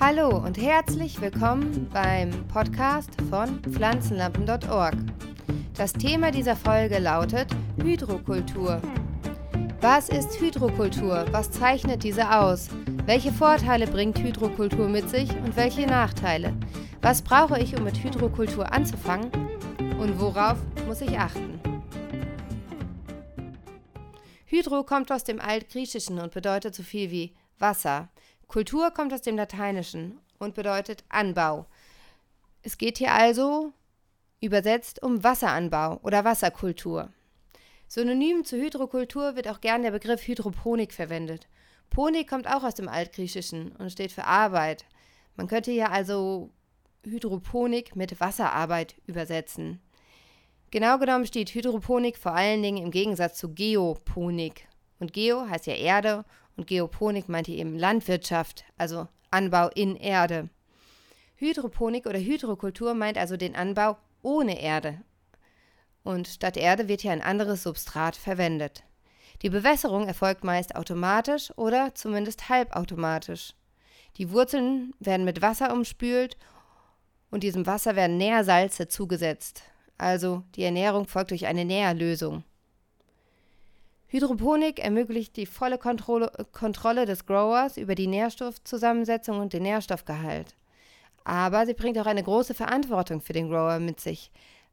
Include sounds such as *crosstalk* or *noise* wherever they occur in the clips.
Hallo und herzlich willkommen beim Podcast von pflanzenlampen.org. Das Thema dieser Folge lautet Hydrokultur. Was ist Hydrokultur? Was zeichnet diese aus? Welche Vorteile bringt Hydrokultur mit sich und welche Nachteile? Was brauche ich, um mit Hydrokultur anzufangen? Und worauf muss ich achten? Hydro kommt aus dem Altgriechischen und bedeutet so viel wie Wasser. Kultur kommt aus dem Lateinischen und bedeutet Anbau. Es geht hier also übersetzt um Wasseranbau oder Wasserkultur. Synonym zu Hydrokultur wird auch gern der Begriff Hydroponik verwendet. Ponik kommt auch aus dem Altgriechischen und steht für Arbeit. Man könnte hier also Hydroponik mit Wasserarbeit übersetzen. Genau genommen steht Hydroponik vor allen Dingen im Gegensatz zu Geoponik. Und Geo heißt ja Erde und Geoponik meint hier eben Landwirtschaft, also Anbau in Erde. Hydroponik oder Hydrokultur meint also den Anbau ohne Erde. Und statt Erde wird hier ein anderes Substrat verwendet. Die Bewässerung erfolgt meist automatisch oder zumindest halbautomatisch. Die Wurzeln werden mit Wasser umspült und diesem Wasser werden Nährsalze zugesetzt. Also die Ernährung folgt durch eine Nährlösung. Hydroponik ermöglicht die volle Kontrolle, Kontrolle des Growers über die Nährstoffzusammensetzung und den Nährstoffgehalt. Aber sie bringt auch eine große Verantwortung für den Grower mit sich,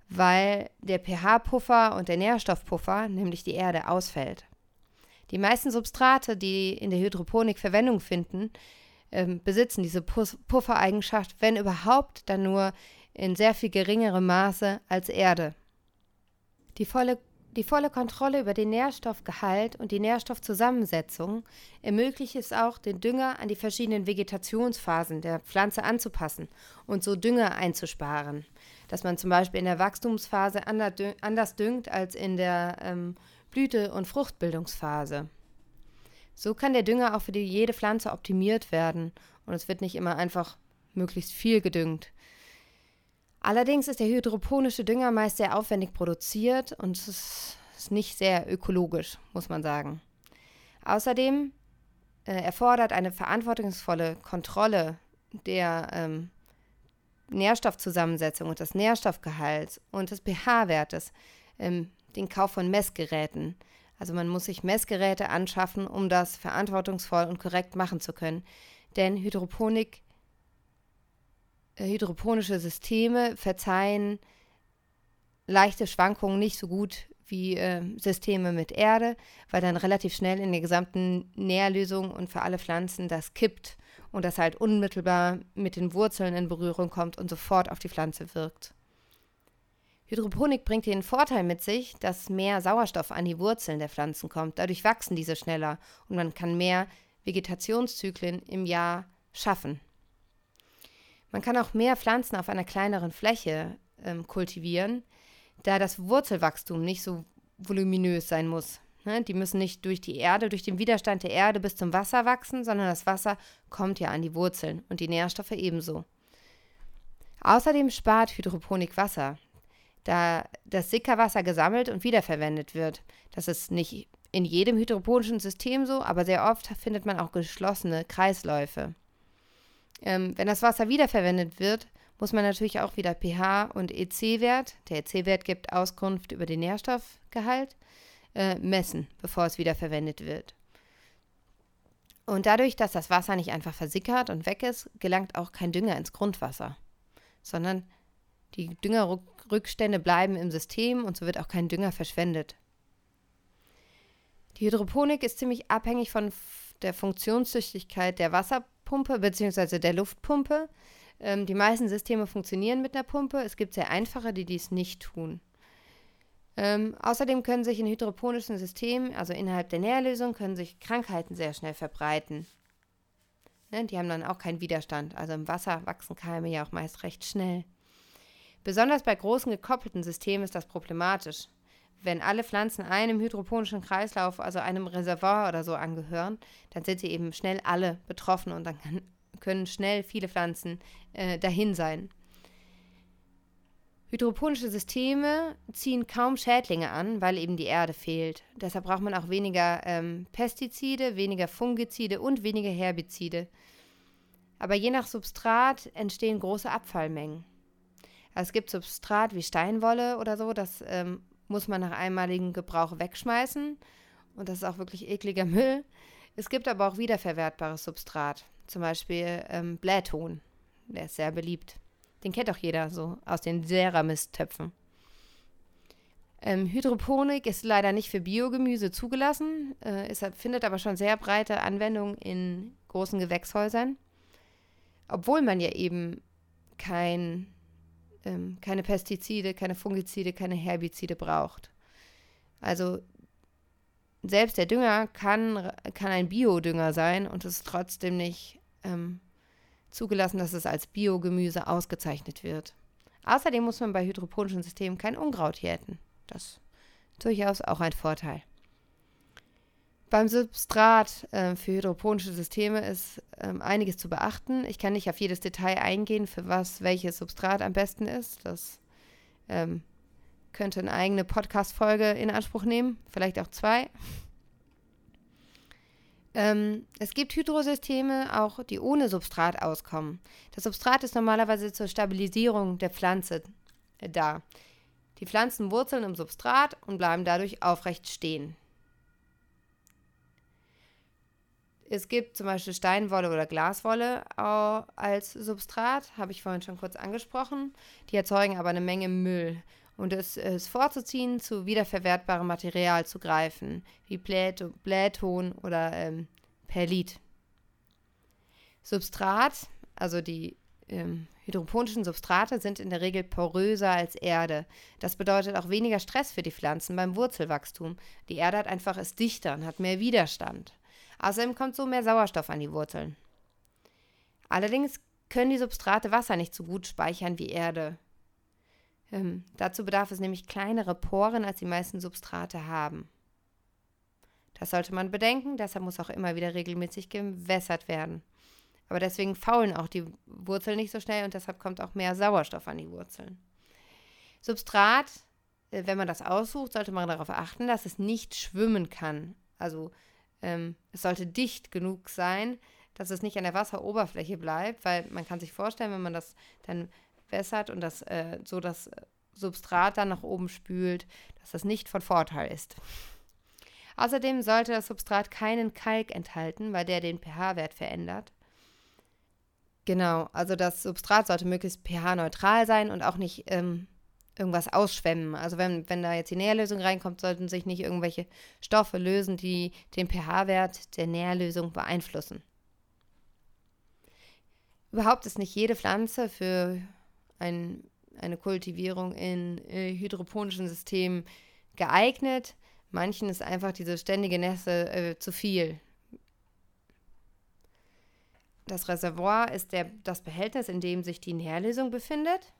weil der pH-Puffer und der Nährstoffpuffer, nämlich die Erde, ausfällt. Die meisten Substrate, die in der Hydroponik Verwendung finden, äh, besitzen diese Puffereigenschaft, wenn überhaupt, dann nur in sehr viel geringerem Maße als Erde. Die volle die volle Kontrolle über den Nährstoffgehalt und die Nährstoffzusammensetzung ermöglicht es auch, den Dünger an die verschiedenen Vegetationsphasen der Pflanze anzupassen und so Dünger einzusparen. Dass man zum Beispiel in der Wachstumsphase anders düngt als in der ähm, Blüte- und Fruchtbildungsphase. So kann der Dünger auch für jede Pflanze optimiert werden und es wird nicht immer einfach möglichst viel gedüngt. Allerdings ist der hydroponische Dünger meist sehr aufwendig produziert und ist nicht sehr ökologisch, muss man sagen. Außerdem äh, erfordert eine verantwortungsvolle Kontrolle der ähm, Nährstoffzusammensetzung und des Nährstoffgehalts und des pH-Wertes ähm, den Kauf von Messgeräten. Also man muss sich Messgeräte anschaffen, um das verantwortungsvoll und korrekt machen zu können. Denn Hydroponik hydroponische Systeme verzeihen leichte Schwankungen nicht so gut wie äh, Systeme mit Erde, weil dann relativ schnell in der gesamten Nährlösung und für alle Pflanzen das kippt und das halt unmittelbar mit den Wurzeln in Berührung kommt und sofort auf die Pflanze wirkt. Hydroponik bringt den Vorteil mit sich, dass mehr Sauerstoff an die Wurzeln der Pflanzen kommt. Dadurch wachsen diese schneller und man kann mehr Vegetationszyklen im Jahr schaffen. Man kann auch mehr Pflanzen auf einer kleineren Fläche ähm, kultivieren, da das Wurzelwachstum nicht so voluminös sein muss. Ne? Die müssen nicht durch die Erde, durch den Widerstand der Erde bis zum Wasser wachsen, sondern das Wasser kommt ja an die Wurzeln und die Nährstoffe ebenso. Außerdem spart Hydroponik Wasser, da das Sickerwasser gesammelt und wiederverwendet wird. Das ist nicht in jedem hydroponischen System so, aber sehr oft findet man auch geschlossene Kreisläufe. Ähm, wenn das Wasser wiederverwendet wird, muss man natürlich auch wieder pH und EC-Wert, der EC-Wert gibt Auskunft über den Nährstoffgehalt, äh, messen, bevor es wiederverwendet wird. Und dadurch, dass das Wasser nicht einfach versickert und weg ist, gelangt auch kein Dünger ins Grundwasser, sondern die Düngerrückstände bleiben im System und so wird auch kein Dünger verschwendet. Die Hydroponik ist ziemlich abhängig von der Funktionstüchtigkeit der Wasser Pumpe bzw. der Luftpumpe. Ähm, die meisten Systeme funktionieren mit einer Pumpe. Es gibt sehr einfache, die dies nicht tun. Ähm, außerdem können sich in hydroponischen Systemen, also innerhalb der Nährlösung, können sich Krankheiten sehr schnell verbreiten. Ne, die haben dann auch keinen Widerstand. Also im Wasser wachsen Keime ja auch meist recht schnell. Besonders bei großen gekoppelten Systemen ist das problematisch wenn alle Pflanzen einem hydroponischen Kreislauf, also einem Reservoir oder so angehören, dann sind sie eben schnell alle betroffen und dann kann, können schnell viele Pflanzen äh, dahin sein. Hydroponische Systeme ziehen kaum Schädlinge an, weil eben die Erde fehlt. Deshalb braucht man auch weniger ähm, Pestizide, weniger Fungizide und weniger Herbizide. Aber je nach Substrat entstehen große Abfallmengen. Also es gibt Substrat wie Steinwolle oder so, das ähm, muss man nach einmaligem Gebrauch wegschmeißen. Und das ist auch wirklich ekliger *laughs* Müll. Es gibt aber auch wiederverwertbares Substrat. Zum Beispiel ähm, Blähton. Der ist sehr beliebt. Den kennt auch jeder so aus den Ceramistöpfen. Ähm, Hydroponik ist leider nicht für Biogemüse zugelassen, äh, ist, findet aber schon sehr breite Anwendung in großen Gewächshäusern. Obwohl man ja eben kein, ähm, keine Pestizide, keine Fungizide, keine Herbizide braucht. Also selbst der Dünger kann, kann ein Biodünger sein und es ist trotzdem nicht ähm, zugelassen, dass es als Biogemüse ausgezeichnet wird. Außerdem muss man bei hydroponischen Systemen kein Unkraut jäten. Das ist durchaus auch ein Vorteil. Beim Substrat äh, für hydroponische Systeme ist ähm, einiges zu beachten. Ich kann nicht auf jedes Detail eingehen, für was welches Substrat am besten ist. Das ähm, könnte eine eigene Podcast-Folge in Anspruch nehmen, vielleicht auch zwei. Ähm, es gibt Hydrosysteme auch, die ohne Substrat auskommen. Das Substrat ist normalerweise zur Stabilisierung der Pflanze äh, da. Die Pflanzen wurzeln im Substrat und bleiben dadurch aufrecht stehen. Es gibt zum Beispiel Steinwolle oder Glaswolle als Substrat, habe ich vorhin schon kurz angesprochen. Die erzeugen aber eine Menge Müll. Und es ist vorzuziehen, zu wiederverwertbarem Material zu greifen, wie Blähton oder ähm, Perlit. Substrat, also die ähm, hydroponischen Substrate, sind in der Regel poröser als Erde. Das bedeutet auch weniger Stress für die Pflanzen beim Wurzelwachstum. Die Erde hat einfach ist dichter und hat mehr Widerstand. Außerdem kommt so mehr Sauerstoff an die Wurzeln. Allerdings können die Substrate Wasser nicht so gut speichern wie Erde. Ähm, dazu bedarf es nämlich kleinere Poren, als die meisten Substrate haben. Das sollte man bedenken, deshalb muss auch immer wieder regelmäßig gewässert werden. Aber deswegen faulen auch die Wurzeln nicht so schnell und deshalb kommt auch mehr Sauerstoff an die Wurzeln. Substrat, äh, wenn man das aussucht, sollte man darauf achten, dass es nicht schwimmen kann. Also ähm, es sollte dicht genug sein, dass es nicht an der Wasseroberfläche bleibt, weil man kann sich vorstellen, wenn man das dann wässert und das äh, so das Substrat dann nach oben spült, dass das nicht von Vorteil ist. Außerdem sollte das Substrat keinen Kalk enthalten, weil der den pH-Wert verändert. Genau, also das Substrat sollte möglichst pH-neutral sein und auch nicht ähm, irgendwas ausschwemmen. Also wenn, wenn da jetzt die Nährlösung reinkommt, sollten sich nicht irgendwelche Stoffe lösen, die den pH-Wert der Nährlösung beeinflussen. Überhaupt ist nicht jede Pflanze für ein, eine Kultivierung in äh, hydroponischen Systemen geeignet. Manchen ist einfach diese ständige Nässe äh, zu viel. Das Reservoir ist der, das Behältnis, in dem sich die Nährlösung befindet.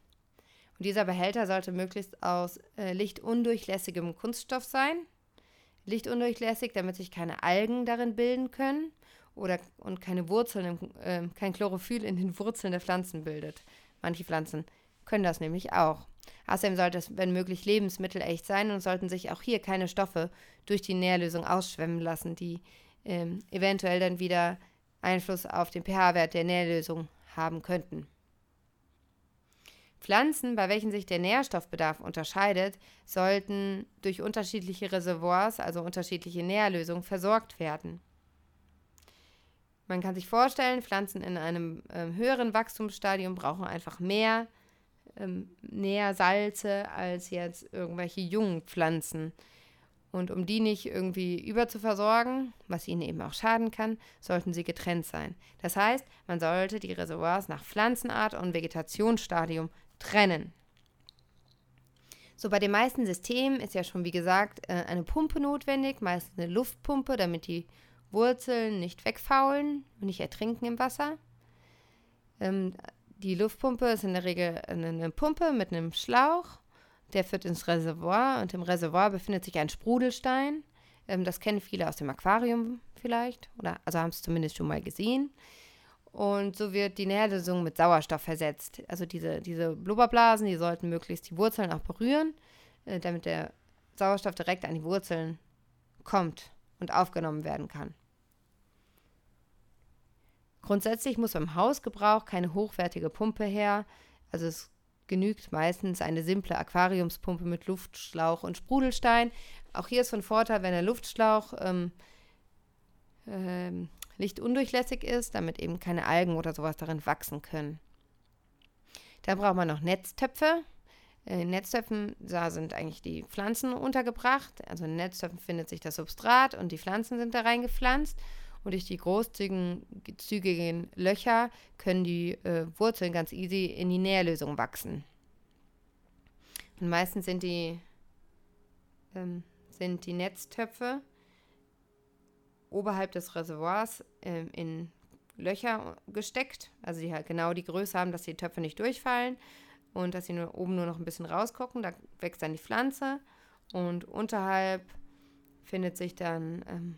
Und dieser Behälter sollte möglichst aus äh, lichtundurchlässigem Kunststoff sein. Lichtundurchlässig, damit sich keine Algen darin bilden können oder und keine Wurzeln, äh, kein Chlorophyll in den Wurzeln der Pflanzen bildet. Manche Pflanzen können das nämlich auch. Außerdem sollte es, wenn möglich, lebensmittelecht sein und sollten sich auch hier keine Stoffe durch die Nährlösung ausschwemmen lassen, die ähm, eventuell dann wieder Einfluss auf den pH-Wert der Nährlösung haben könnten. Pflanzen, bei welchen sich der Nährstoffbedarf unterscheidet, sollten durch unterschiedliche Reservoirs, also unterschiedliche Nährlösungen, versorgt werden. Man kann sich vorstellen, Pflanzen in einem äh, höheren Wachstumsstadium brauchen einfach mehr ähm, Nährsalze als jetzt irgendwelche jungen Pflanzen. Und um die nicht irgendwie überzuversorgen, was ihnen eben auch schaden kann, sollten sie getrennt sein. Das heißt, man sollte die Reservoirs nach Pflanzenart und Vegetationsstadium trennen. So, bei den meisten Systemen ist ja schon, wie gesagt, äh, eine Pumpe notwendig, meistens eine Luftpumpe, damit die Wurzeln nicht wegfaulen und nicht ertrinken im Wasser. Ähm, die Luftpumpe ist in der Regel eine Pumpe mit einem Schlauch der führt ins Reservoir und im Reservoir befindet sich ein Sprudelstein. Ähm, das kennen viele aus dem Aquarium vielleicht, oder also haben es zumindest schon mal gesehen. Und so wird die Nährlösung mit Sauerstoff versetzt. Also diese, diese Blubberblasen, die sollten möglichst die Wurzeln auch berühren, äh, damit der Sauerstoff direkt an die Wurzeln kommt und aufgenommen werden kann. Grundsätzlich muss beim Hausgebrauch keine hochwertige Pumpe her. Also es genügt meistens eine simple Aquariumspumpe mit Luftschlauch und Sprudelstein. Auch hier ist von Vorteil, wenn der Luftschlauch ähm, ähm, lichtundurchlässig ist, damit eben keine Algen oder sowas darin wachsen können. Dann braucht man noch Netztöpfe. In Netztöpfen da sind eigentlich die Pflanzen untergebracht. Also in Netztöpfen findet sich das Substrat und die Pflanzen sind da reingepflanzt. Und durch die großzügigen Löcher können die äh, Wurzeln ganz easy in die Nährlösung wachsen. Und meistens sind die, ähm, sind die Netztöpfe oberhalb des Reservoirs äh, in Löcher gesteckt, also die halt genau die Größe haben, dass die Töpfe nicht durchfallen und dass sie nur oben nur noch ein bisschen rausgucken. Da wächst dann die Pflanze und unterhalb findet sich dann ähm,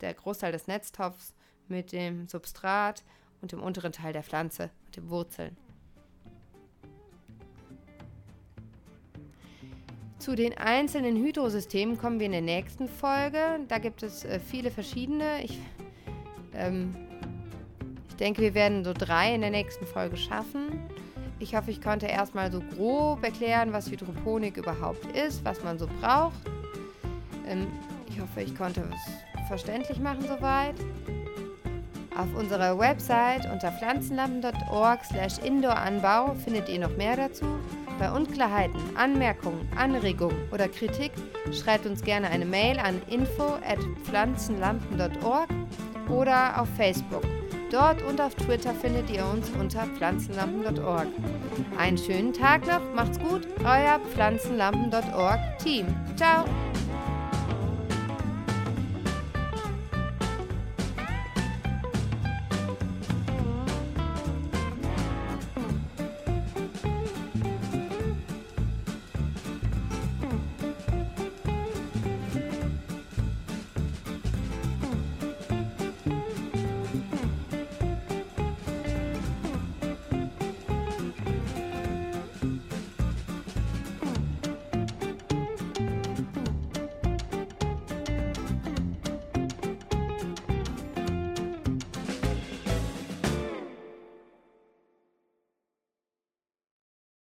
der Großteil des Netztopfs mit dem Substrat und dem unteren Teil der Pflanze mit den Wurzeln. Zu den einzelnen Hydrosystemen kommen wir in der nächsten Folge. Da gibt es äh, viele verschiedene. Ich, ähm, ich denke, wir werden so drei in der nächsten Folge schaffen. Ich hoffe, ich konnte erstmal so grob erklären, was Hydroponik überhaupt ist, was man so braucht. Ähm, ich hoffe, ich konnte es verständlich machen soweit. Auf unserer Website unter pflanzenlampen.org slash indooranbau findet ihr noch mehr dazu. Bei Unklarheiten, Anmerkungen, Anregungen oder Kritik schreibt uns gerne eine Mail an info at pflanzenlampen.org oder auf Facebook. Dort und auf Twitter findet ihr uns unter pflanzenlampen.org. Einen schönen Tag noch, macht's gut, euer pflanzenlampen.org Team. Ciao!